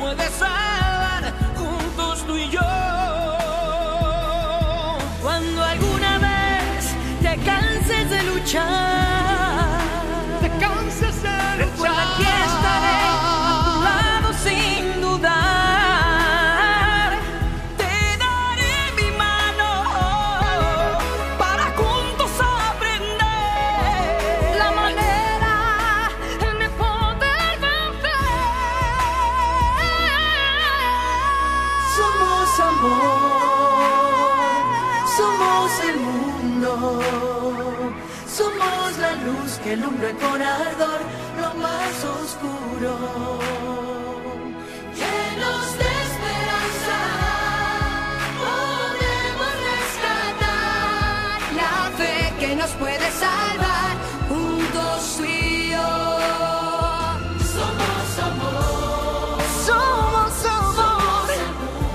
puede salvar, juntos tú y yo. Cuando alguna vez te canses de luchar, lo más oscuro. Llenos de esperanza, podemos rescatar la fe que nos puede salvar, juntos tú y yo. Somos amor, Somos amor,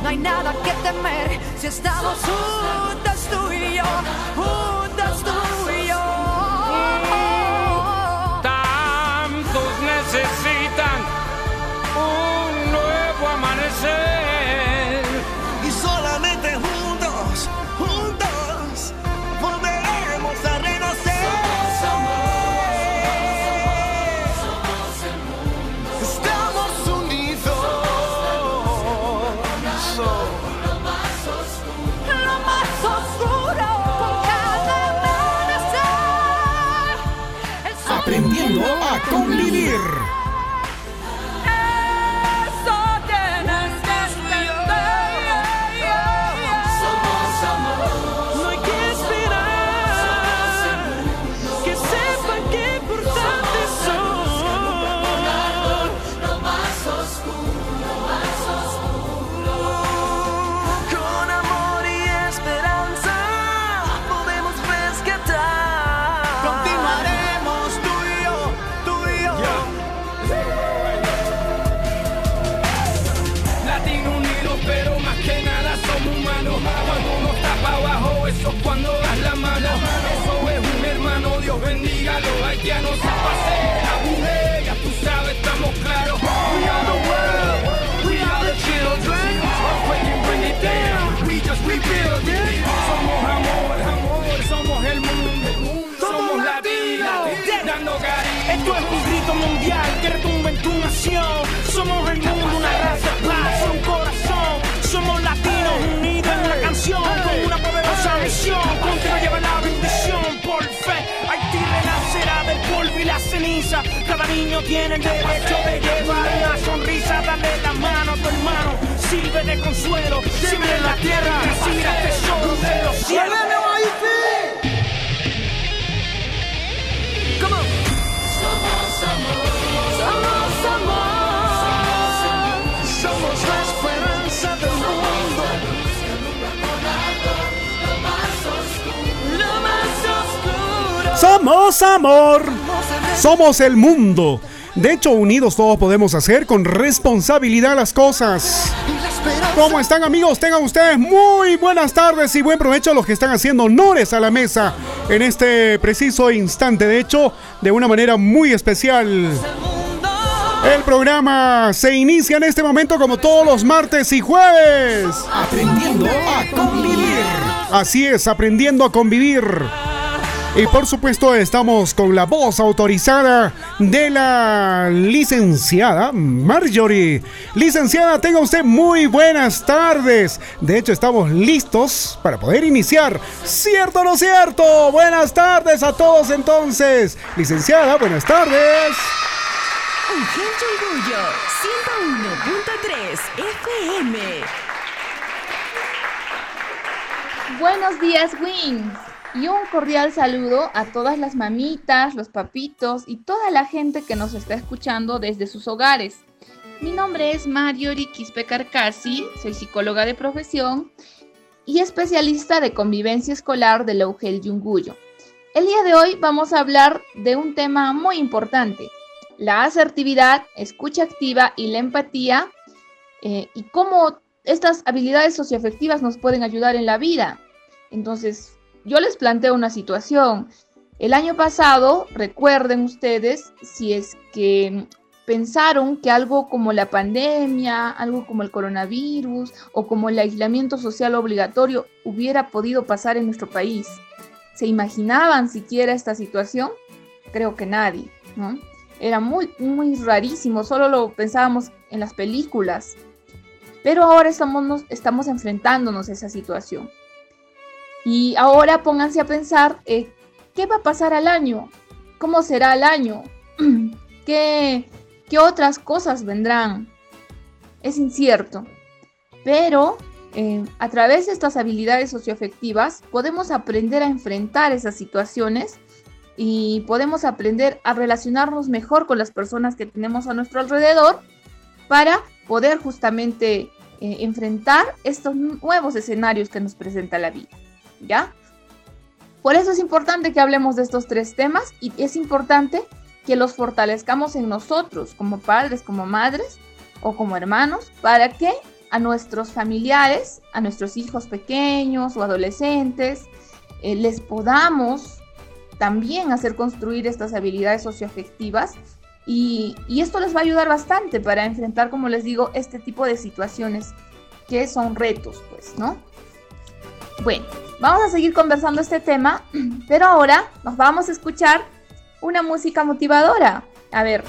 no hay nada que temer si estamos juntos tú y yo, juntos tú y yo. Cada niño tiene el derecho de llevar una sonrisa. Dale la mano a tu hermano. Sirve de consuelo. Siempre en la tierra. Recibirá tesoro de los cielos. Somos amor. Somos la esperanza del mundo. Lo más oscuro. Lo más oscuro. Somos amor. Somos el mundo. De hecho, unidos todos podemos hacer con responsabilidad las cosas. ¿Cómo están amigos? Tengan ustedes muy buenas tardes y buen provecho a los que están haciendo honores a la mesa en este preciso instante. De hecho, de una manera muy especial. El programa se inicia en este momento como todos los martes y jueves. Aprendiendo a convivir. Así es, aprendiendo a convivir. Y por supuesto estamos con la voz autorizada de la licenciada Marjorie. Licenciada, tenga usted muy buenas tardes. De hecho, estamos listos para poder iniciar. ¿Cierto o no cierto? Buenas tardes a todos entonces. Licenciada, buenas tardes. Urgente Orgullo 101.3 FM. Buenos días, Wings. Y un cordial saludo a todas las mamitas, los papitos y toda la gente que nos está escuchando desde sus hogares. Mi nombre es Mariori Quispe Carcasi, soy psicóloga de profesión y especialista de convivencia escolar de la UGEL Yunguyo. El día de hoy vamos a hablar de un tema muy importante, la asertividad, escucha activa y la empatía eh, y cómo estas habilidades socioafectivas nos pueden ayudar en la vida. Entonces, yo les planteo una situación. El año pasado, recuerden ustedes, si es que pensaron que algo como la pandemia, algo como el coronavirus o como el aislamiento social obligatorio hubiera podido pasar en nuestro país. ¿Se imaginaban siquiera esta situación? Creo que nadie, ¿no? Era muy, muy rarísimo, solo lo pensábamos en las películas. Pero ahora estamos, estamos enfrentándonos a esa situación. Y ahora pónganse a pensar, eh, ¿qué va a pasar al año? ¿Cómo será el año? ¿Qué, ¿Qué otras cosas vendrán? Es incierto. Pero eh, a través de estas habilidades socioafectivas podemos aprender a enfrentar esas situaciones y podemos aprender a relacionarnos mejor con las personas que tenemos a nuestro alrededor para poder justamente eh, enfrentar estos nuevos escenarios que nos presenta la vida. ¿Ya? Por eso es importante que hablemos de estos tres temas y es importante que los fortalezcamos en nosotros como padres, como madres o como hermanos para que a nuestros familiares, a nuestros hijos pequeños o adolescentes, eh, les podamos también hacer construir estas habilidades socioafectivas y, y esto les va a ayudar bastante para enfrentar, como les digo, este tipo de situaciones que son retos, pues, ¿no? Bueno, vamos a seguir conversando este tema, pero ahora nos vamos a escuchar una música motivadora. A ver,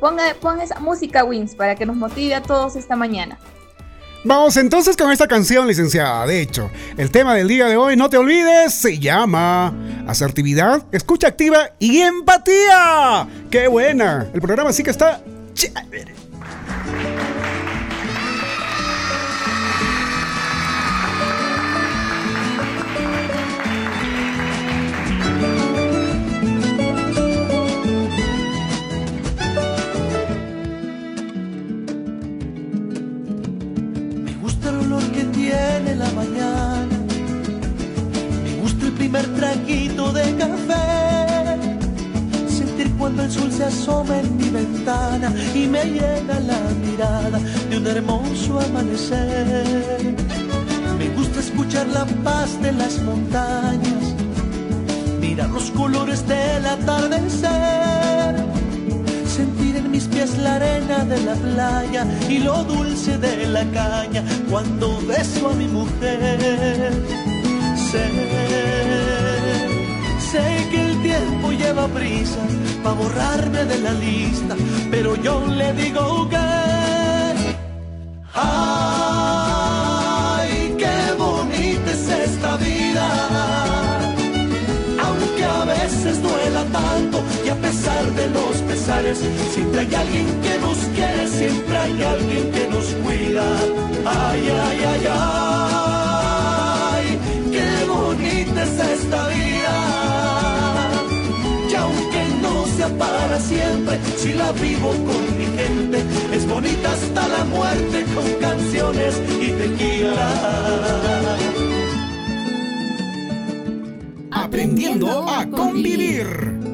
ponga, ponga esa música, Wins, para que nos motive a todos esta mañana. Vamos entonces con esta canción, licenciada. De hecho, el tema del día de hoy, no te olvides, se llama Asertividad, Escucha Activa y Empatía. ¡Qué buena! El programa sí que está chévere. Primer traguito de café. Sentir cuando el sol se asoma en mi ventana y me llega la mirada de un hermoso amanecer. Me gusta escuchar la paz de las montañas, mirar los colores del atardecer, sentir en mis pies la arena de la playa y lo dulce de la caña cuando beso a mi mujer sé, sé que el tiempo lleva prisa para borrarme de la lista, pero yo le digo que, ay, qué bonita es esta vida, aunque a veces duela tanto y a pesar de los pesares, siempre hay alguien que nos quiere, siempre hay alguien que nos cuida, ay, ay, ay, ay para siempre, si la vivo con mi gente, es bonita hasta la muerte con canciones y tequila. Aprendiendo a convivir.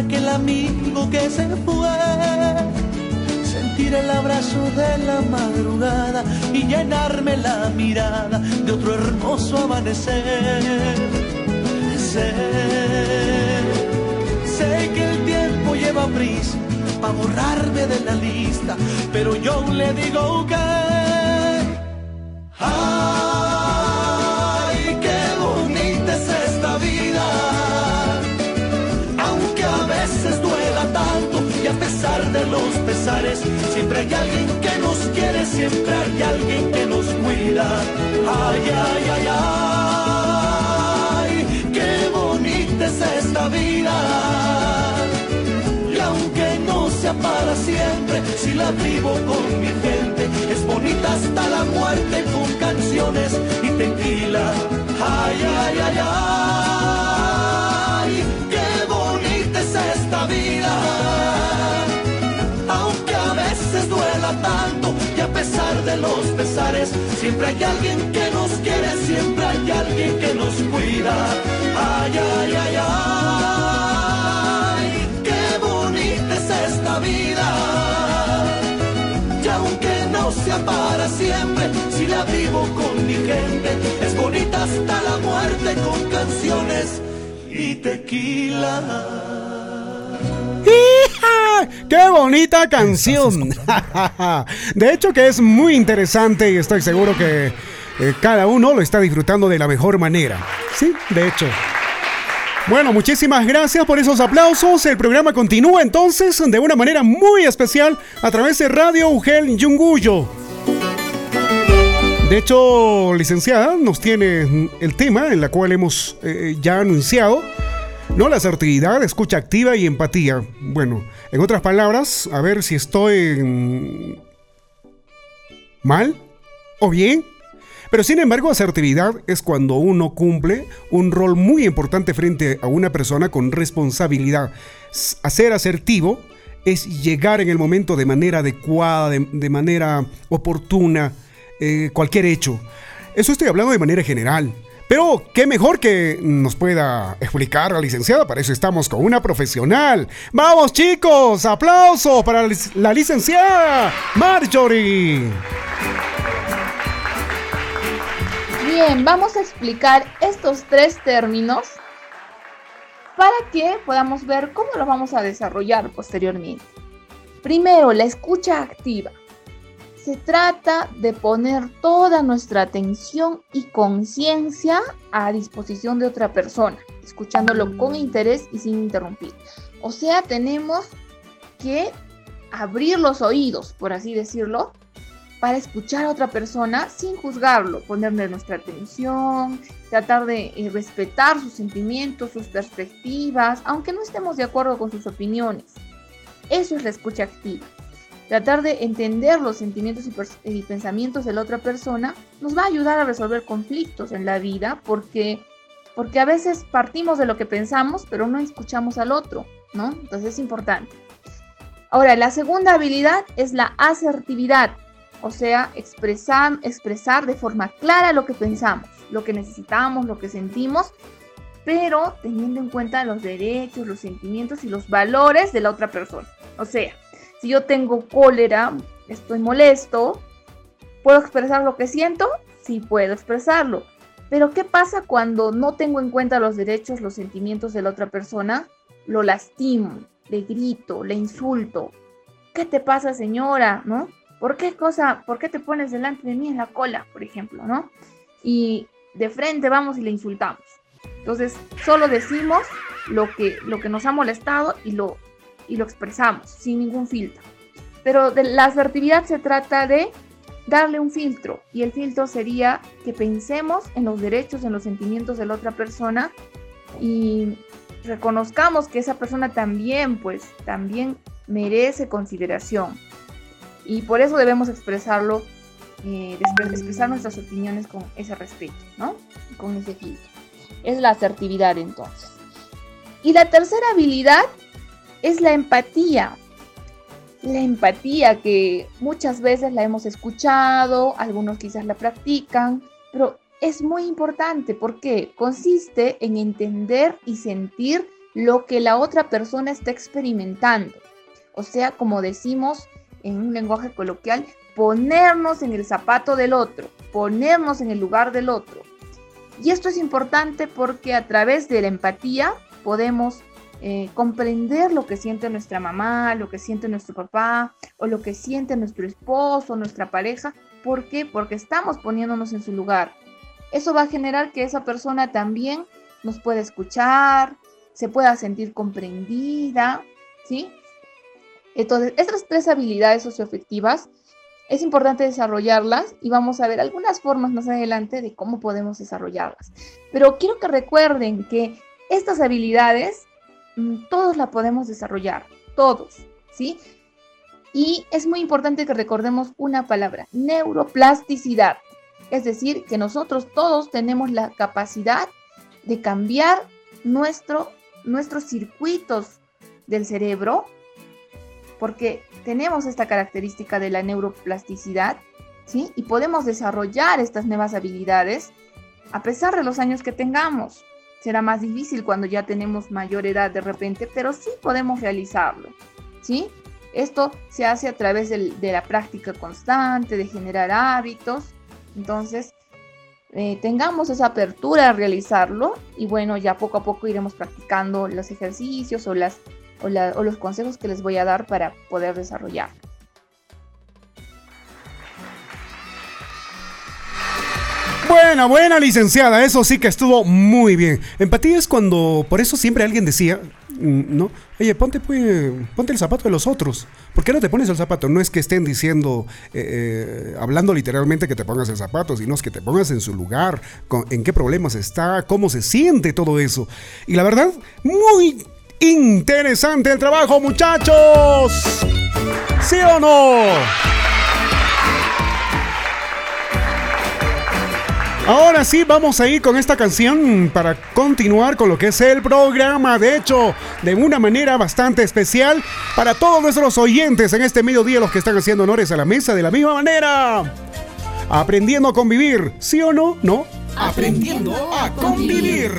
Aquel amigo que se fue. Sentir el abrazo de la madrugada y llenarme la mirada de otro hermoso amanecer. Sé, sé que el tiempo lleva prisa para borrarme de la lista, pero yo le digo que... hay alguien que nos quiere, siempre hay alguien que nos cuida. Ay, ay, ay, ay, qué bonita es esta vida. Y aunque no sea para siempre, si la vivo con mi gente, es bonita hasta la muerte con canciones y tequila. Ay, ay, ay, ay, vida de los pesares, siempre hay alguien que nos quiere, siempre hay alguien que nos cuida. Ay, ay, ay, ay, qué bonita es esta vida. Y aunque no sea para siempre, si la vivo con mi gente, es bonita hasta la muerte con canciones y tequila. ¡Qué bonita canción! De hecho que es muy interesante y estoy seguro que eh, cada uno lo está disfrutando de la mejor manera. Sí, de hecho. Bueno, muchísimas gracias por esos aplausos. El programa continúa entonces de una manera muy especial a través de Radio Ugel Yunguyo. De hecho, licenciada, nos tiene el tema en la cual hemos eh, ya anunciado no, la asertividad, escucha activa y empatía. Bueno, en otras palabras, a ver si estoy mal o bien. Pero sin embargo, asertividad es cuando uno cumple un rol muy importante frente a una persona con responsabilidad. Hacer asertivo es llegar en el momento de manera adecuada, de, manera oportuna, eh, cualquier hecho. Eso estoy hablando de manera general. Pero qué mejor que nos pueda explicar la licenciada, para eso estamos con una profesional. Vamos chicos, aplausos para la licenciada Marjorie. Bien, vamos a explicar estos tres términos para que podamos ver cómo los vamos a desarrollar posteriormente. Primero, la escucha activa. Se trata de poner toda nuestra atención y conciencia a disposición de otra persona, escuchándolo con interés y sin interrumpir. O sea, tenemos que abrir los oídos, por así decirlo, para escuchar a otra persona sin juzgarlo, ponerle nuestra atención, tratar de eh, respetar sus sentimientos, sus perspectivas, aunque no estemos de acuerdo con sus opiniones. Eso es la escucha activa. Tratar de entender los sentimientos y, pensamientos de la otra persona nos va a ayudar a resolver conflictos en la vida porque, porque a veces partimos de lo que pensamos pero no escuchamos al otro, ¿no? Entonces es importante. Ahora, la segunda habilidad es la asertividad, o sea, expresar, expresar de forma clara lo que pensamos, lo que necesitamos, lo que sentimos, pero teniendo en cuenta los derechos, los sentimientos y los valores de la otra persona. O sea, si yo tengo cólera, estoy molesto, ¿puedo expresar lo que siento? Sí, puedo expresarlo. Pero ¿qué pasa cuando no tengo en cuenta los derechos, los sentimientos de la otra persona? Lo lastimo, le grito, le insulto. ¿Qué te pasa, señora? ¿No? ¿Por qué cosa, por qué te pones delante de mí en la cola, por ejemplo, ¿no? Y de frente vamos y le insultamos. Entonces, solo decimos lo que, lo que nos ha molestado y lo y lo expresamos sin ningún filtro. Pero de la asertividad se trata de darle un filtro y el filtro sería que pensemos en los derechos, en los sentimientos de la otra persona y reconozcamos que esa persona también, pues, también merece consideración. Y por eso debemos expresarlo, eh, expresar nuestras opiniones con ese respeto, ¿no? Con ese filtro. Es la asertividad entonces. Y la tercera habilidad es la empatía. La empatía que muchas veces la hemos escuchado, algunos quizás la practican, pero es muy importante porque consiste en entender y sentir lo que la otra persona está experimentando. O sea, como decimos en un lenguaje coloquial, ponernos en el zapato del otro, ponernos en el lugar del otro. Y esto es importante porque a través de la empatía podemos eh, comprender lo que siente nuestra mamá, lo que siente nuestro papá o lo que siente nuestro esposo, nuestra pareja. ¿Por qué? Porque estamos poniéndonos en su lugar. Eso va a generar que esa persona también nos pueda escuchar, se pueda sentir comprendida, ¿sí? Entonces, estas tres habilidades socioafectivas es importante desarrollarlas y vamos a ver algunas formas más adelante de cómo podemos desarrollarlas. Pero quiero que recuerden que estas habilidades todos la podemos desarrollar, todos, ¿sí? Y es muy importante que recordemos una palabra, neuroplasticidad. Es decir, que nosotros todos tenemos la capacidad de cambiar nuestro, nuestros circuitos del cerebro, porque tenemos esta característica de la neuroplasticidad, ¿sí? Y podemos desarrollar estas nuevas habilidades a pesar de los años que tengamos. Será más difícil cuando ya tenemos mayor edad de repente, pero sí podemos realizarlo, ¿sí? Esto se hace a través de la práctica constante, de generar hábitos. Entonces, eh, tengamos esa apertura a realizarlo y bueno, ya poco a poco iremos practicando los ejercicios o, las, o, o los consejos que les voy a dar para poder desarrollar. Buena, buena licenciada, eso sí que estuvo muy bien. Empatía es cuando, por eso siempre alguien decía, mm, ¿no? Oye, ponte, pues, ponte el zapato de los otros. ¿Por qué no te pones el zapato? No es que estén diciendo, eh, eh, hablando literalmente que te pongas el zapato, sino es que te pongas en su lugar, en qué problemas está, cómo se siente todo eso. Y la verdad, muy interesante el trabajo, muchachos. ¿Sí o no? Ahora sí, vamos a ir con esta canción para continuar con lo que es el programa. De hecho, de una manera bastante especial para todos nuestros oyentes en este mediodía, los que están haciendo honores a la mesa de la misma manera. Aprendiendo a convivir, ¿sí o no? ¿No? Aprendiendo a convivir.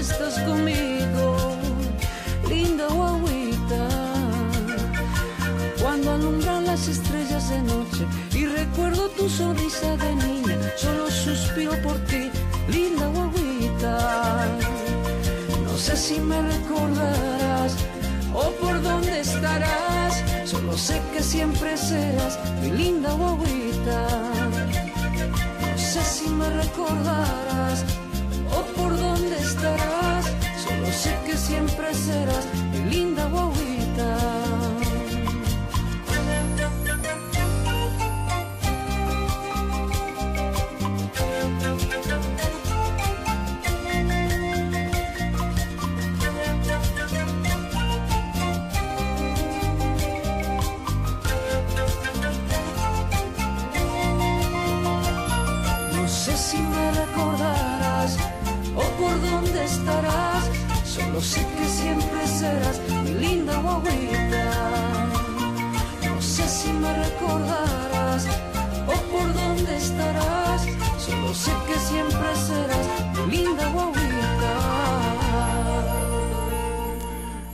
Estás conmigo, linda guaguita. Cuando alumbran las estrellas de noche y recuerdo tu sonrisa de niña, solo suspiro por ti, linda guaguita. No sé si me recordarás o por dónde estarás, solo sé que siempre serás mi linda guaguita. No sé si me recordarás serás No sé si me por estarás. Solo sé que siempre serás linda.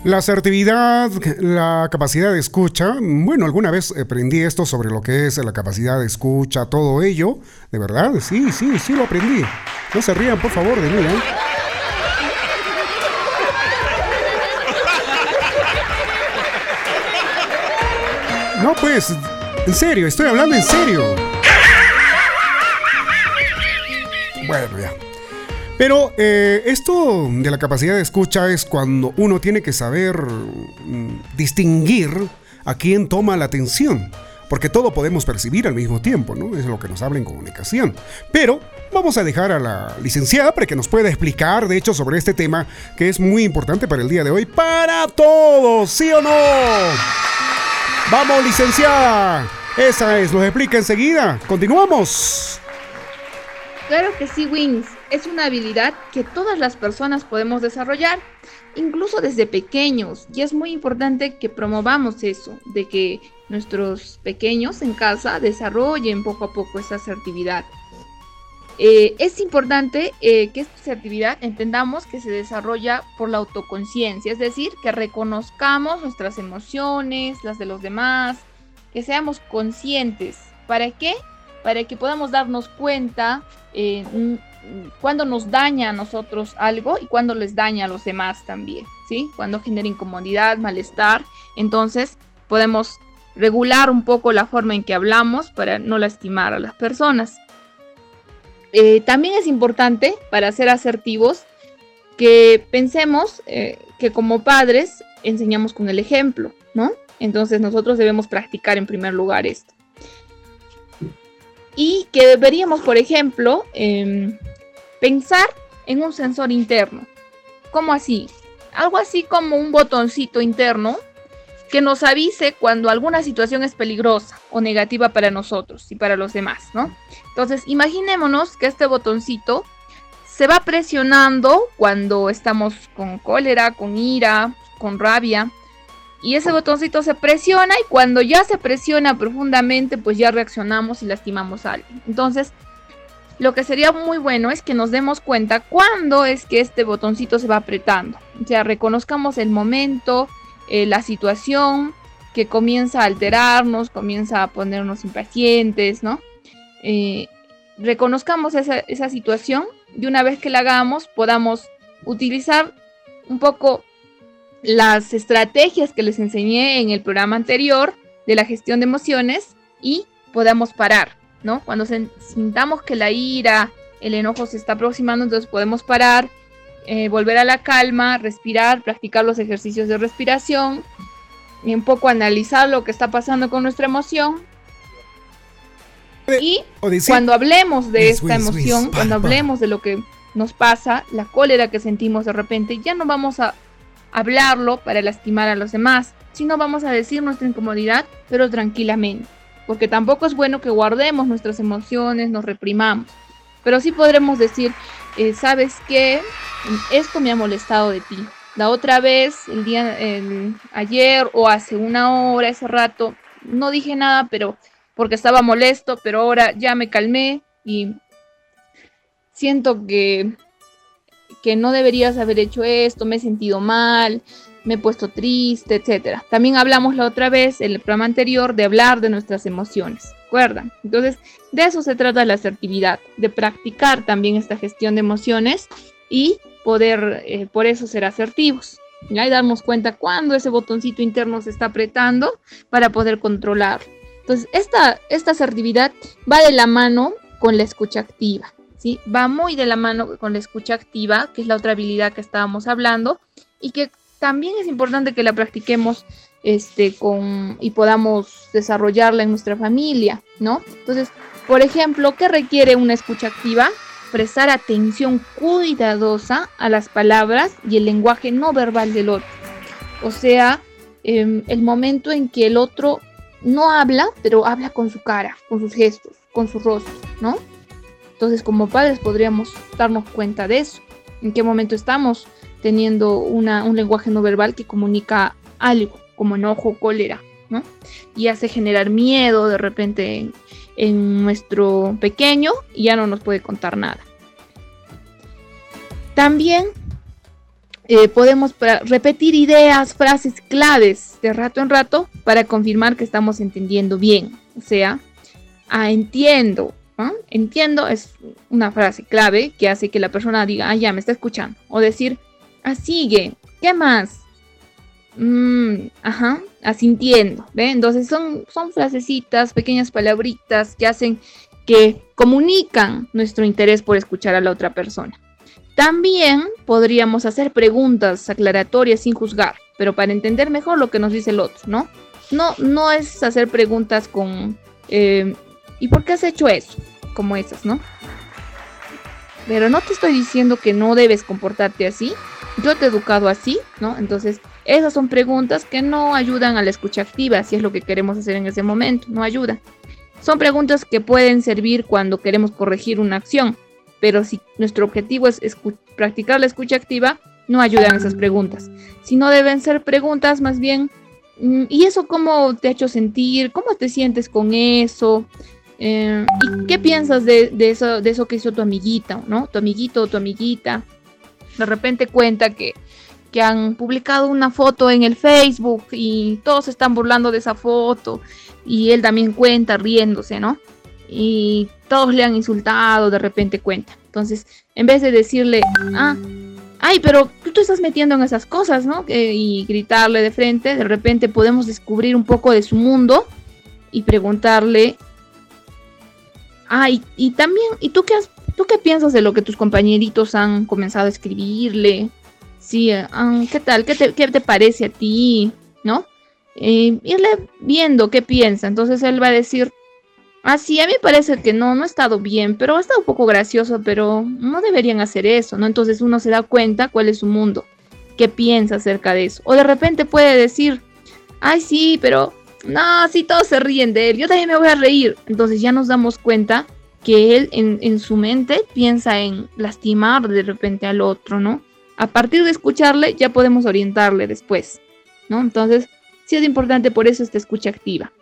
La asertividad, la capacidad de escucha, bueno, alguna vez aprendí esto sobre lo que es la capacidad de escucha, todo ello, de verdad, sí, sí, sí lo aprendí. No se rían, por favor, de mí, ¿eh? No, pues, en serio, estoy hablando en serio. Bueno, ya. Pero eh, esto de la capacidad de escucha es cuando uno tiene que saber mm, distinguir a quién toma la atención. Porque todo podemos percibir al mismo tiempo, ¿no? Es lo que nos habla en comunicación. Pero vamos a dejar a la licenciada para que nos pueda explicar, de hecho, sobre este tema que es muy importante para el día de hoy, para todos, ¿sí o no? Vamos, licenciada. Esa es, nos explica enseguida. Continuamos. Claro que sí, Wings. Es una habilidad que todas las personas podemos desarrollar, incluso desde pequeños. Y es muy importante que promovamos eso, de que nuestros pequeños en casa desarrollen poco a poco esa asertividad. Eh, es importante eh, que esta asertividad entendamos que se desarrolla por la autoconciencia, es decir, que reconozcamos nuestras emociones, las de los demás, que seamos conscientes. ¿Para qué? Para que podamos darnos cuenta eh, cuando nos daña a nosotros algo y cuando les daña a los demás también, ¿sí? Cuando genera incomodidad, malestar, entonces podemos regular un poco la forma en que hablamos para no lastimar a las personas. Eh, también es importante para ser asertivos que pensemos eh, que como padres enseñamos con el ejemplo, ¿no? Entonces nosotros debemos practicar en primer lugar esto. Y que deberíamos, por ejemplo, em, pensar en un sensor interno. ¿Cómo así? Algo así como un botoncito interno que nos avise cuando alguna situación es peligrosa o negativa para nosotros y para los demás, ¿no? Entonces, imaginémonos que este botoncito se va presionando cuando estamos con cólera, con ira, con rabia. Y ese botoncito se presiona y cuando ya se presiona profundamente, pues ya reaccionamos y lastimamos a alguien. Entonces, lo que sería muy bueno es que nos demos cuenta cuándo es que este botoncito se va apretando. O sea, reconozcamos el momento, eh, la situación que comienza a alterarnos, comienza a ponernos impacientes, ¿no? Eh, reconozcamos esa, esa situación y una vez que la hagamos podamos utilizar un poco las estrategias que les enseñé en el programa anterior de la gestión de emociones y podamos parar, ¿no? Cuando sintamos que la ira, el enojo se está aproximando, entonces podemos parar, eh, volver a la calma, respirar, practicar los ejercicios de respiración y un poco analizar lo que está pasando con nuestra emoción. Y cuando hablemos de esta emoción, cuando hablemos de lo que nos pasa, la cólera que sentimos de repente, ya no vamos a hablarlo para lastimar a los demás, sino vamos a decir nuestra incomodidad, pero tranquilamente, porque tampoco es bueno que guardemos nuestras emociones, nos reprimamos, pero sí podremos decir, eh, ¿sabes qué? Esto me ha molestado de ti. La otra vez, el día, ayer o hace una hora, ese rato, no dije nada, pero porque estaba molesto, pero ahora ya me calmé y siento que, que no deberías haber hecho esto, me he sentido mal, me he puesto triste, etc. También hablamos la otra vez, en el programa anterior, de hablar de nuestras emociones. Entonces, de eso se trata la asertividad, de practicar también esta gestión de emociones y poder, eh, por eso, ser asertivos. Y darnos cuenta cuando ese botoncito interno se está apretando para poder controlar. Entonces, esta, esta asertividad va de la mano con la escucha activa. ¿sí? Va muy de la mano con la escucha activa, que es la otra habilidad que estábamos hablando, y que también es importante que la practiquemos este, con, y podamos desarrollarla en nuestra familia, ¿no? Entonces, por ejemplo, ¿qué requiere una escucha activa? Prestar atención cuidadosa a las palabras y el lenguaje no verbal del otro. O sea, em, el momento en que el otro no habla, pero habla con su cara, con sus gestos, con su rostro, ¿no? Entonces, como padres podríamos darnos cuenta de eso. En qué momento estamos teniendo una, un lenguaje no verbal que comunica algo como enojo, cólera, ¿no? Y hace generar miedo de repente en, nuestro pequeño y ya no nos puede contar nada. También eh, podemos repetir ideas, frases claves de rato en rato para confirmar que estamos entendiendo bien. O sea, ah, entiendo. Entiendo es una frase clave que hace que la persona diga, ah, ya me está escuchando. O decir, ah, sigue, ¿qué más? Mm, ajá, asintiendo, ¿ve? Entonces son, son frasecitas, pequeñas palabritas que hacen que comunican nuestro interés por escuchar a la otra persona. También podríamos hacer preguntas aclaratorias sin juzgar, pero para entender mejor lo que nos dice el otro, ¿no? No, no es hacer preguntas con eh, ¿y por qué has hecho eso? Como esas, ¿no? Pero no te estoy diciendo que no debes comportarte así. Yo te he educado así, ¿no? Entonces, esas son preguntas que no ayudan a la escucha activa, si es lo que queremos hacer en ese momento, no ayuda. Son preguntas que pueden servir cuando queremos corregir una acción, pero si nuestro objetivo es practicar la escucha activa, no ayudan esas preguntas. Si no deben ser preguntas más bien Mm, ¿Y eso cómo te ha hecho sentir? ¿Cómo te sientes con eso? Eh, ¿Y qué piensas de, eso, de eso que hizo tu amiguita, ¿no? Tu amiguito o tu amiguita. De repente cuenta que, que han publicado una foto en el Facebook y todos están burlando de esa foto. Y él también cuenta riéndose, ¿no? Y todos le han insultado, de repente cuenta. Entonces, en vez de decirle, ah, ay, pero tú te estás metiendo en esas cosas, ¿no? y gritarle de frente, de repente podemos descubrir un poco de su mundo y preguntarle, ay, y también, ¿y tú qué, has, tú qué piensas de lo que tus compañeritos han comenzado a escribirle? Sí, ah, ¿qué tal? ¿Qué te, parece a ti? ¿No? Eh, irle viendo qué piensa. Entonces él va a decir, Ah, sí, a mí parece que no, no ha estado bien, pero ha estado un poco gracioso, pero no deberían hacer eso, ¿no? Entonces uno se da cuenta cuál es su mundo, qué piensa acerca de eso. O de repente puede decir, ay, sí, pero no, sí, todos se ríen de él, yo también me voy a reír. Entonces ya nos damos cuenta que él en, en su mente piensa en lastimar de repente al otro, ¿no? A partir de escucharle ya podemos orientarle después, ¿no? Entonces sí es importante por eso esta escucha activa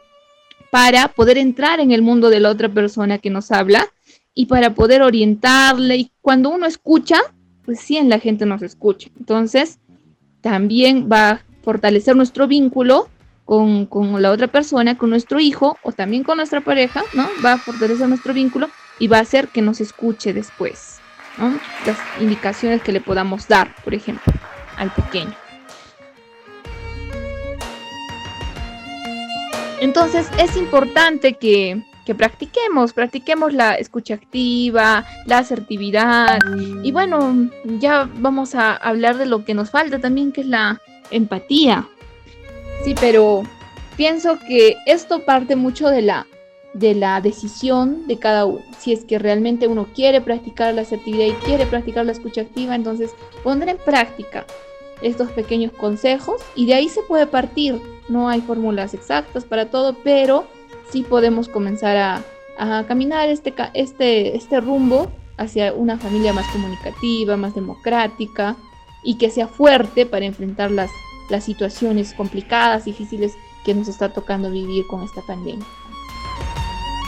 para poder entrar en el mundo de la otra persona que nos habla y para poder orientarle. Y cuando uno escucha, pues sí, la gente nos escucha. Entonces, también va a fortalecer nuestro vínculo con, la otra persona, con nuestro hijo o también con nuestra pareja, ¿no? Va a fortalecer nuestro vínculo y va a hacer que nos escuche después, Las indicaciones que le podamos dar, por ejemplo, al pequeño. Entonces es importante que, practiquemos, practiquemos la escucha activa, la asertividad y bueno, ya vamos a hablar de lo que nos falta también, que es la empatía. Sí, pero pienso que esto parte mucho de la, de la decisión de cada uno. Si es que realmente uno quiere practicar la asertividad y quiere practicar la escucha activa, entonces pondré en práctica estos pequeños consejos y de ahí se puede partir no hay fórmulas exactas para todo, pero sí podemos comenzar a, caminar este, este, este rumbo hacia una familia más comunicativa, más democrática y que sea fuerte para enfrentar las, las situaciones complicadas, difíciles que nos está tocando vivir con esta pandemia.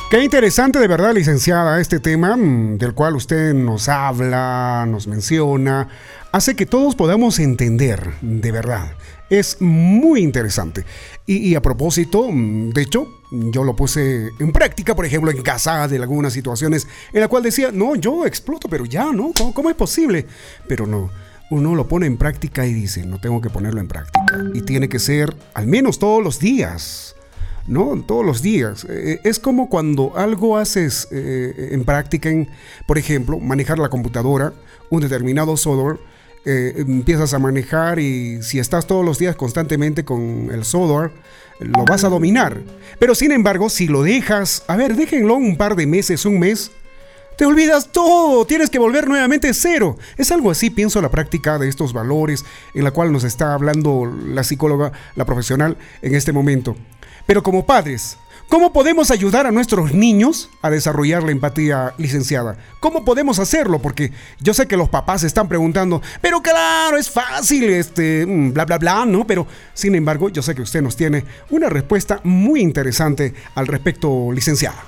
Qué interesante de verdad, licenciada, este tema mm, del cual usted nos habla, nos menciona, hace que todos podamos entender de verdad es muy interesante. Y, a propósito, mm, de hecho, yo lo puse en práctica, por ejemplo, en casa de algunas situaciones en la cual decía, no, yo exploto, pero ya, ¿no? ¿Cómo, es posible? Pero no, uno lo pone en práctica y dice, no tengo que ponerlo en práctica. Y tiene que ser al menos todos los días. ¿No? Todos los días. Eh, es como cuando algo haces eh, en práctica, por ejemplo, manejar la computadora, un determinado software, eh, empiezas a manejar y si estás todos los días constantemente con el software, lo vas a dominar. Pero sin embargo, si lo dejas, a ver, déjenlo un par de meses, un mes, te olvidas todo, tienes que volver nuevamente cero. Es algo así, pienso, la práctica de estos valores en la cual nos está hablando la psicóloga, la profesional en este momento. Pero como padres, ¿Cómo podemos ayudar a nuestros niños a desarrollar la empatía licenciada? ¿Cómo podemos hacerlo? Porque yo sé que los papás se están preguntando, pero claro, es fácil, este, mm, bla, bla, bla, ¿no? Pero, sin embargo, yo sé que usted nos tiene una respuesta muy interesante al respecto, licenciada.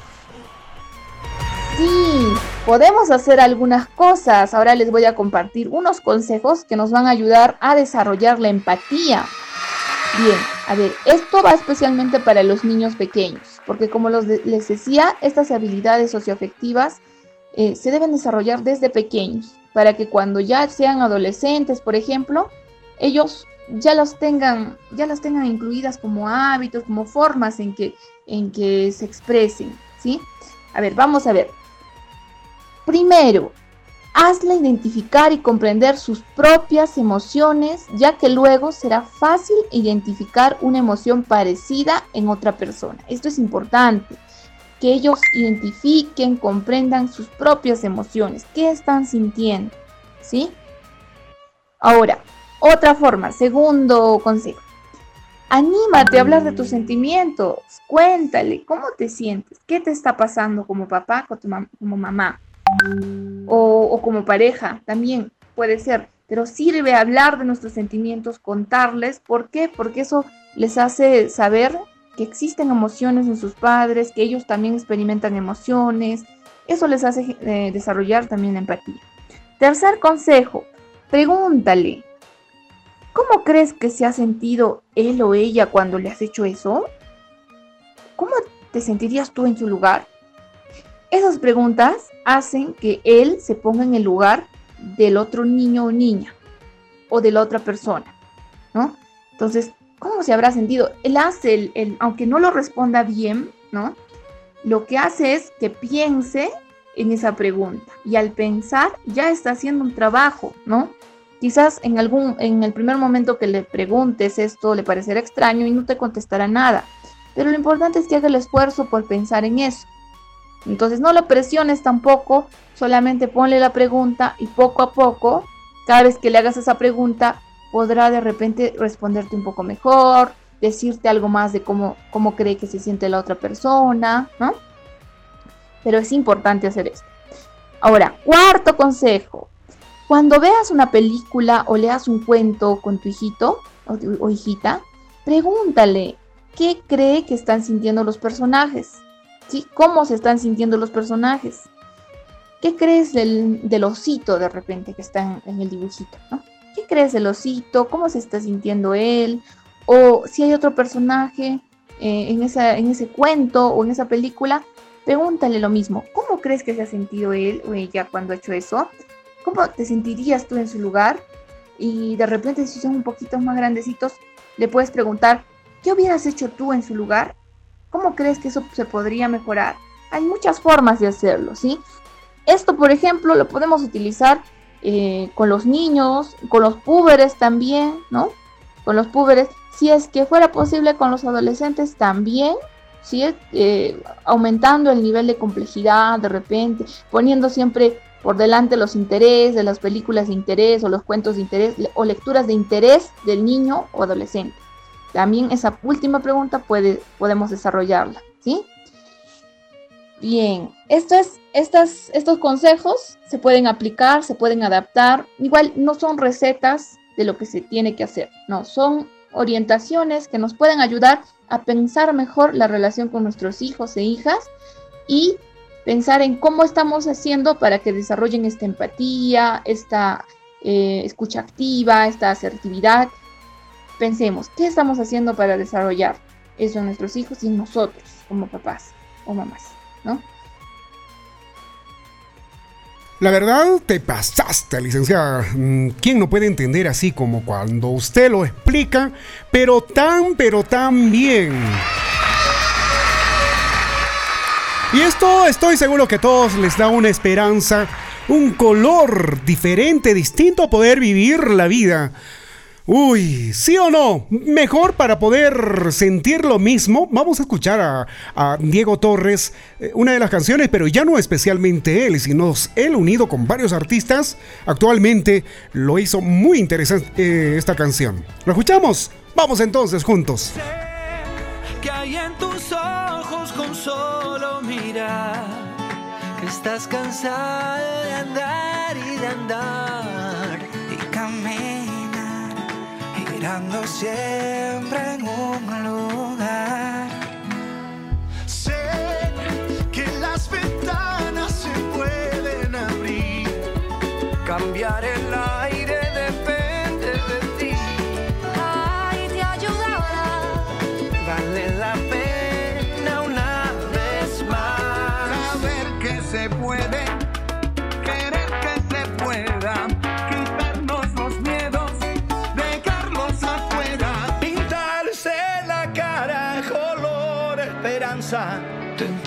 Sí, podemos hacer algunas cosas. Ahora les voy a compartir unos consejos que nos van a ayudar a desarrollar la empatía Bien, a ver, esto va especialmente para los niños pequeños, porque como les decía, estas habilidades socioafectivas eh, se deben desarrollar desde pequeños, para que cuando ya sean adolescentes, por ejemplo, ellos ya los tengan, ya las tengan incluidas como hábitos, como formas en que, en que se expresen, ¿sí? A ver, vamos a ver. Primero, Hazla identificar y comprender sus propias emociones, ya que luego será fácil identificar una emoción parecida en otra persona. Esto es importante, que ellos identifiquen, comprendan sus propias emociones, qué están sintiendo, ¿sí? Ahora, otra forma, segundo consejo. Anímate a hablar de tus sentimientos. Cuéntale cómo te sientes, qué te está pasando como papá, como mamá o, como pareja también puede ser. Pero sirve hablar de nuestros sentimientos, contarles. ¿Por qué? Porque eso les hace saber que existen emociones en sus padres, que ellos también experimentan emociones. Eso les hace eh, desarrollar también empatía. Tercer consejo, pregúntale, ¿cómo crees que se ha sentido él o ella cuando le has hecho eso? ¿Cómo te sentirías tú en su lugar? Esas preguntas hacen que él se ponga en el lugar del otro niño o niña o de la otra persona, ¿no? Entonces, ¿cómo se habrá sentido? Él hace, el, aunque no lo responda bien, ¿no? Lo que hace es que piense en esa pregunta y al pensar ya está haciendo un trabajo, ¿no? Quizás en algún en el primer momento que le preguntes esto le parecerá extraño y no te contestará nada, pero lo importante es que haga el esfuerzo por pensar en eso. Entonces no lo presiones tampoco, solamente ponle la pregunta y poco a poco, cada vez que le hagas esa pregunta, podrá de repente responderte un poco mejor, decirte algo más de cómo, cómo cree que se siente la otra persona, ¿no? Pero es importante hacer esto. Ahora, cuarto consejo. Cuando veas una película o leas un cuento con tu hijito o, o hijita, pregúntale qué cree que están sintiendo los personajes. ¿Cómo se están sintiendo los personajes? ¿Qué crees del, osito de repente que está en, el dibujito? ¿Qué crees del osito? ¿Cómo se está sintiendo él? O si hay otro personaje eh, en, esa, en ese cuento o en esa película, pregúntale lo mismo. ¿Cómo crees que se ha sentido él o ella cuando ha hecho eso? ¿Cómo te sentirías tú en su lugar? Y de repente si son un poquito más grandecitos, le puedes preguntar, ¿qué hubieras hecho tú en su lugar? ¿Cómo crees que eso se podría mejorar? Hay muchas formas de hacerlo, ¿sí? Esto, por ejemplo, lo podemos utilizar eh, con los niños, con los púberes también, ¿no? Con los púberes. Si es que fuera posible con los adolescentes también, ¿sí? Eh, aumentando el nivel de complejidad de repente, poniendo siempre por delante los intereses las películas de interés o los cuentos de interés o lecturas de interés del niño o adolescente. También esa última pregunta puede, podemos desarrollarla, ¿sí? Bien, estos consejos se pueden aplicar, se pueden adaptar. Igual no son recetas de lo que se tiene que hacer, no, son orientaciones que nos pueden ayudar a pensar mejor la relación con nuestros hijos e hijas y pensar en cómo estamos haciendo para que desarrollen esta empatía, esta eh, escucha activa, esta asertividad pensemos, ¿qué estamos haciendo para desarrollar eso en nuestros hijos y nosotros como papás o mamás? ¿no? La verdad, te pasaste, licenciada. Mm, ¿Quién no puede entender así como cuando usted lo explica, pero tan, pero tan bien? Y esto estoy seguro que a todos les da una esperanza, un color diferente, distinto a poder vivir la vida. Uy, ¿sí o no? Mejor para poder sentir lo mismo, vamos a escuchar a, Diego Torres eh, una de las canciones, pero ya no especialmente él, sino él unido con varios artistas. Actualmente lo hizo muy interesante eh, esta canción. ¿Lo escuchamos? Vamos entonces juntos. Sé que hay en tus ojos con solo mirar que estás cansada de andar y de andar mirando siempre en un lugar. Sé que las ventanas se pueden abrir, cambiar el aire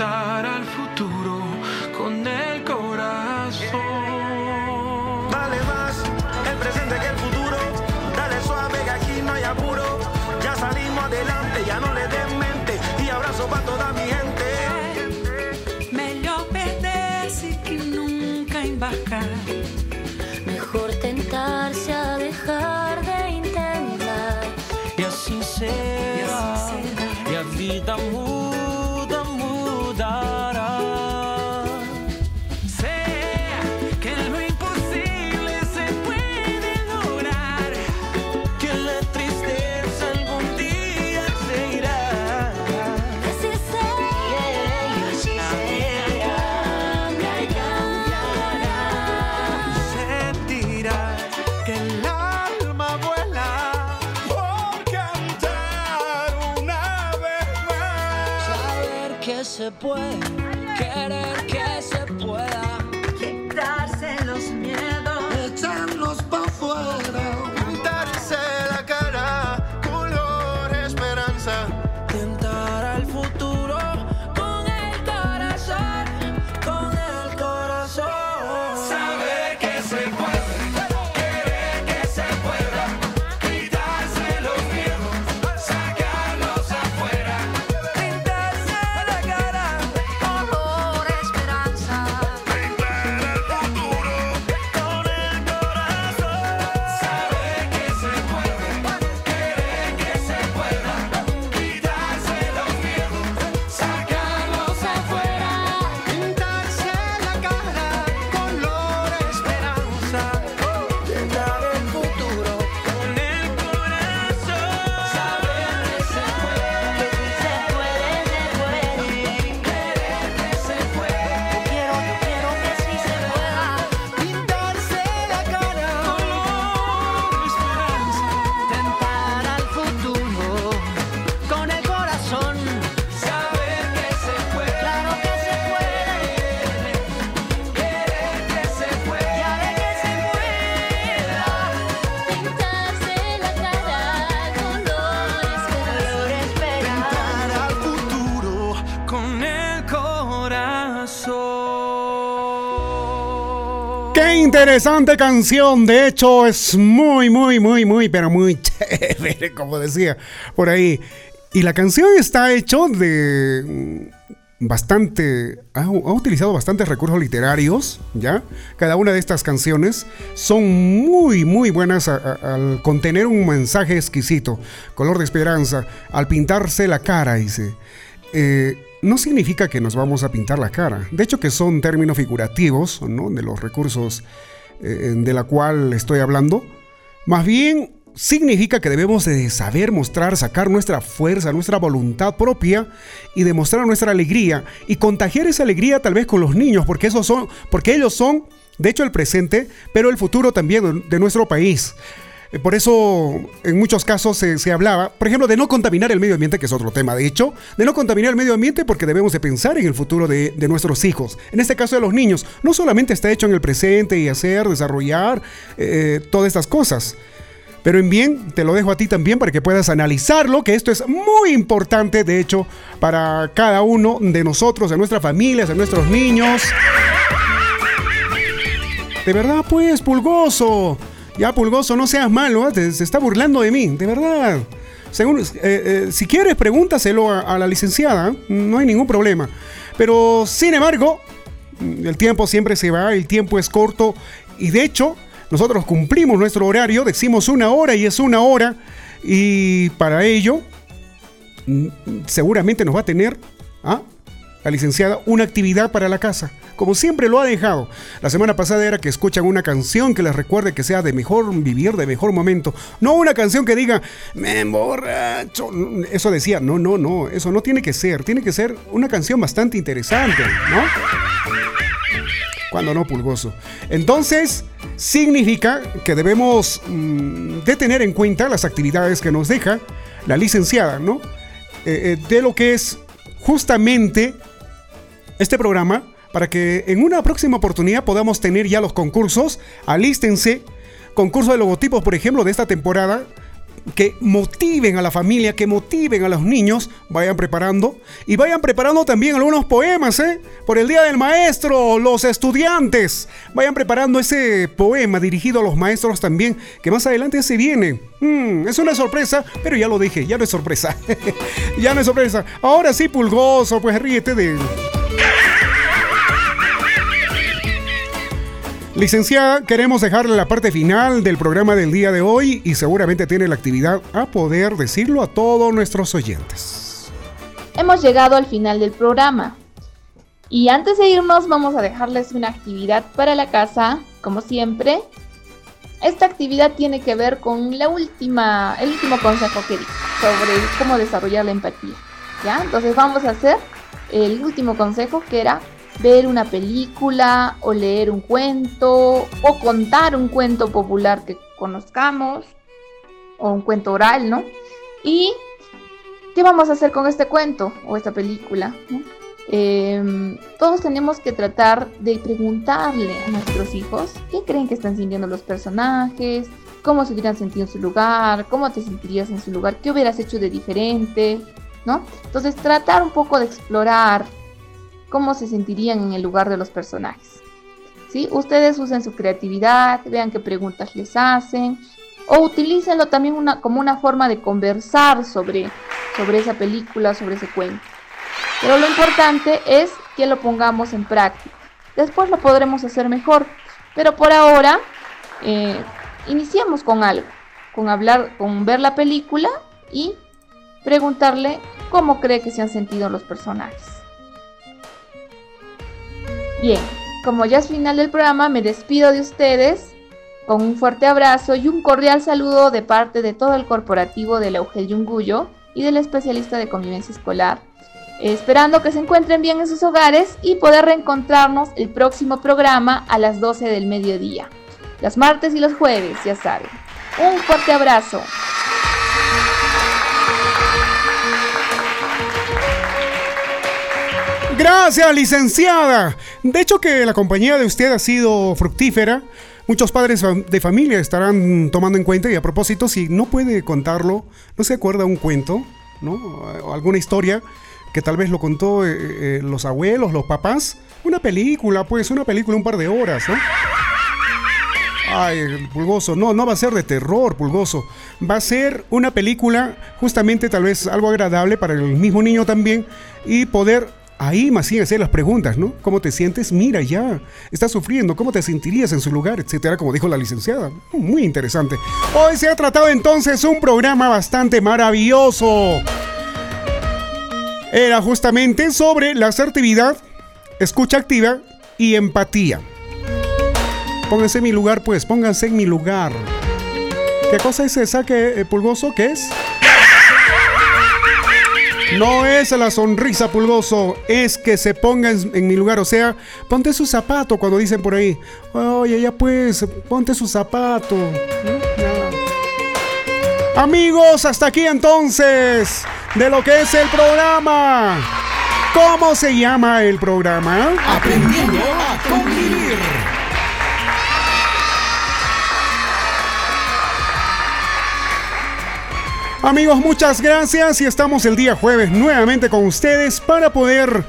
Tentar al se puede, querer interesante canción! De hecho, es muy, muy, muy, muy, pero muy chévere, como decía por ahí. Y la canción está hecho de mm, bastante... Ha, utilizado bastantes recursos literarios, ¿ya? Cada una de estas canciones son muy, muy buenas al contener un mensaje exquisito. Color de esperanza, al pintarse la cara, dice. Eh, no significa que nos vamos a pintar la cara. De hecho, que son términos figurativos, ¿no? De los recursos eh, de la cual estoy hablando. Más bien significa que debemos de saber mostrar, sacar nuestra fuerza, nuestra voluntad propia y demostrar nuestra alegría y contagiar esa alegría tal vez con los niños, porque esos son, porque ellos son, de hecho, el presente, pero el futuro también de, de nuestro país. Eh, Por eso, en muchos casos se, se hablaba, por ejemplo, de no contaminar el medio ambiente, que es otro tema, de hecho, de no contaminar el medio ambiente porque debemos de pensar en el futuro de, de nuestros hijos. En este caso de los niños, no solamente está hecho en el presente y hacer, desarrollar eh, todas estas cosas. Pero en bien, te lo dejo a ti también para que puedas analizarlo, que esto es muy importante, de hecho, para cada uno de nosotros, de nuestras familias, de nuestros niños. De verdad, pues, Pulgoso. Ya, Pulgoso, no seas malo, ¿eh? Se está burlando de mí, de verdad. Según, eh, eh, si quieres, pregúntaselo a, a la licenciada, no hay ningún problema. Pero, sin embargo, mm, el tiempo siempre se va, el tiempo es corto y de hecho, nosotros cumplimos nuestro horario, decimos una hora y es una hora y para ello mm, seguramente nos va a tener ¿ah? La licenciada una actividad para la casa, como siempre lo ha dejado. La semana pasada era que escuchan una canción que les recuerde que sea de mejor vivir, de mejor momento. No una canción que diga, me emborracho. Eso decía, no, no, no, eso no tiene que ser. Tiene que ser una canción bastante interesante, ¿no? Cuando no pulgoso. Entonces, significa que debemos mm, de tener en cuenta las actividades que nos deja la licenciada, ¿no? Eh, eh, de lo que es justamente este programa para que en una próxima oportunidad podamos tener ya los concursos. Alístense. Concurso de logotipos, por ejemplo, de esta temporada. Que motiven a la familia, que motiven a los niños. Vayan preparando. Y vayan preparando también algunos poemas, ¿eh? Por el Día del Maestro, los estudiantes. Vayan preparando ese poema dirigido a los maestros también. Que más adelante se viene. Mm, es una sorpresa, pero ya lo dije, ya no es sorpresa. ya no es sorpresa. Ahora sí, pulgoso, pues ríete de. Licenciada, queremos dejarle la parte final del programa del día de hoy y seguramente tiene la actividad a poder decirlo a todos nuestros oyentes. Hemos llegado al final del programa. Y antes de irnos vamos a dejarles una actividad para la casa, como siempre. Esta actividad tiene que ver con la última, el último consejo que di sobre cómo desarrollar la empatía. ¿Ya? Entonces vamos a hacer el último consejo que era ver una película o leer un cuento o contar un cuento popular que conozcamos o un cuento oral, ¿no? Y ¿qué vamos a hacer con este cuento o esta película? eh, todos tenemos que tratar de preguntarle a nuestros hijos qué creen que están sintiendo los personajes, cómo se hubieran sentido en su lugar, cómo te sentirías en su lugar, qué hubieras hecho de diferente, ¿no? Entonces tratar un poco de explorar cómo se sentirían en el lugar de los personajes. ¿Sí? Ustedes usen su creatividad, vean qué preguntas les hacen o utilícenlo también como una forma de conversar sobre, sobre esa película, sobre ese cuento. Pero lo importante es que lo pongamos en práctica. Después lo podremos hacer mejor. Pero por ahora, eh, iniciemos con algo. Con hablar, con ver la película y preguntarle cómo cree que se han sentido los personajes. Bien, como ya es final del programa, me despido de ustedes con un fuerte abrazo y un cordial saludo de parte de todo el corporativo de la Eugel Yunguyo y del especialista de convivencia escolar esperando que se encuentren bien en sus hogares y poder reencontrarnos el próximo programa a las 12 del mediodía. Los martes y los jueves, ya saben. Un fuerte abrazo. Gracias, licenciada. De hecho que la compañía de usted ha sido fructífera. Muchos padres de familia estarán tomando en cuenta y a propósito, si no puede contarlo, no se acuerda un cuento, ¿no? O alguna historia que tal vez lo contó eh, eh, los abuelos, los papás. Una película, pues, una película un par de horas, ¿no? Ay, Pulgoso, no, no va a ser de terror, Pulgoso. Va a ser una película justamente tal vez algo agradable para el mismo niño también y poder ahí más bien hacer las preguntas, ¿no? ¿Cómo te sientes? Mira ya, estás sufriendo, ¿cómo te sentirías en su lugar? Etcétera, como dijo la licenciada. Muy interesante. Hoy se ha tratado entonces un programa bastante maravilloso era justamente sobre la asertividad, escucha activa y empatía. Pónganse en mi lugar, pues, pónganse en mi lugar. ¿Qué cosa es esa que eh, pulgoso? ¿Qué es? No es la sonrisa pulgoso, es que se pongan en, mi lugar. O sea, ponte su zapato cuando dicen por ahí. Oye, ya pues, ponte su zapato. Amigos, hasta aquí entonces de lo que es el programa. ¿Cómo se llama el programa? Aprendiendo a convivir. Amigos, muchas gracias y estamos el día jueves nuevamente con ustedes para poder,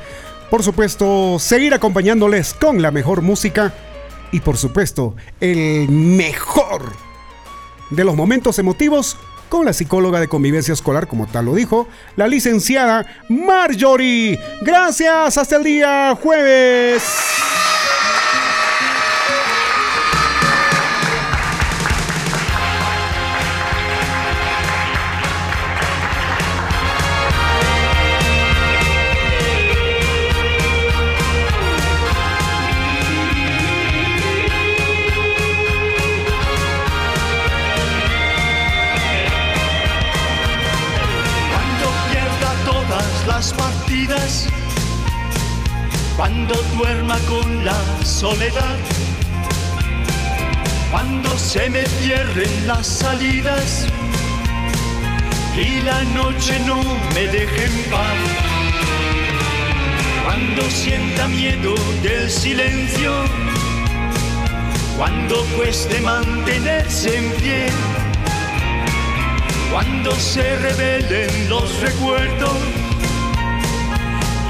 por supuesto, seguir acompañándoles con la mejor música y, por supuesto, el mejor de los momentos emotivos con la psicóloga de convivencia escolar, como tal lo dijo, la licenciada Marjorie. Gracias, hasta el día jueves. Cuando duerma con la soledad, cuando se me cierren las salidas. Y la noche no me deje en paz, cuando sienta miedo del silencio, cuando cueste mantenerse en pie, cuando se revelen los recuerdos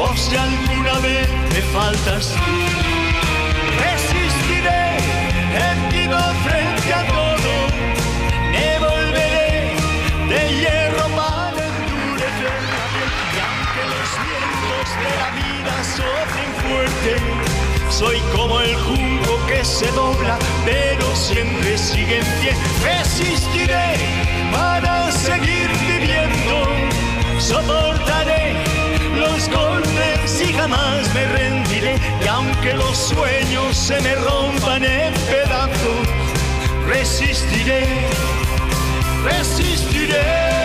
o si alguna vez me faltas. Resistiré, erguido frente a todo, me volveré de hierro para endurecer la piel. Y aunque los vientos de la vida soplen fuerte, soy como el junco que se dobla, pero siempre sigue en pie. Resistiré para seguir viviendo, golpes y jamás me rendiré. Y aunque los sueños se me rompan en pedazos, resistiré, resistiré.